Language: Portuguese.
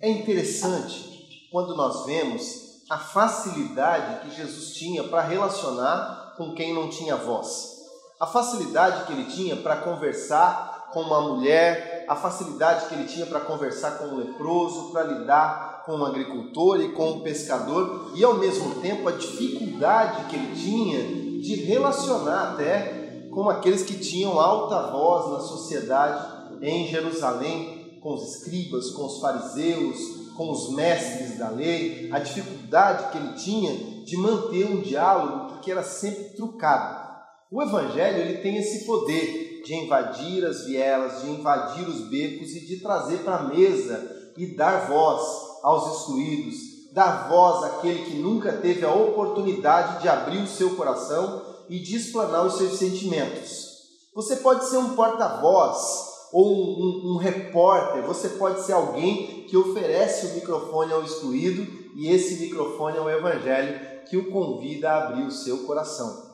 É interessante quando nós vemos a facilidade que Jesus tinha para relacionar com quem não tinha voz. A facilidade que ele tinha para conversar com uma mulher, a facilidade que ele tinha para conversar com um leproso, para lidar com um agricultor e com um pescador, e ao mesmo tempo a dificuldade que ele tinha de relacionar até com aqueles que tinham alta voz na sociedade em Jerusalém, com os escribas, com os fariseus, com os mestres da lei, a dificuldade que ele tinha de manter um diálogo que era sempre trucado. O evangelho ele tem esse poder de invadir as vielas, de invadir os becos e de trazer para a mesa e dar voz aos excluídos, dar voz àquele que nunca teve a oportunidade de abrir o seu coração e de explanar os seus sentimentos. Você pode ser um porta-voz ou um, um, um, repórter, você pode ser alguém que oferece o microfone ao excluído e esse microfone é o Evangelho que o convida a abrir o seu coração.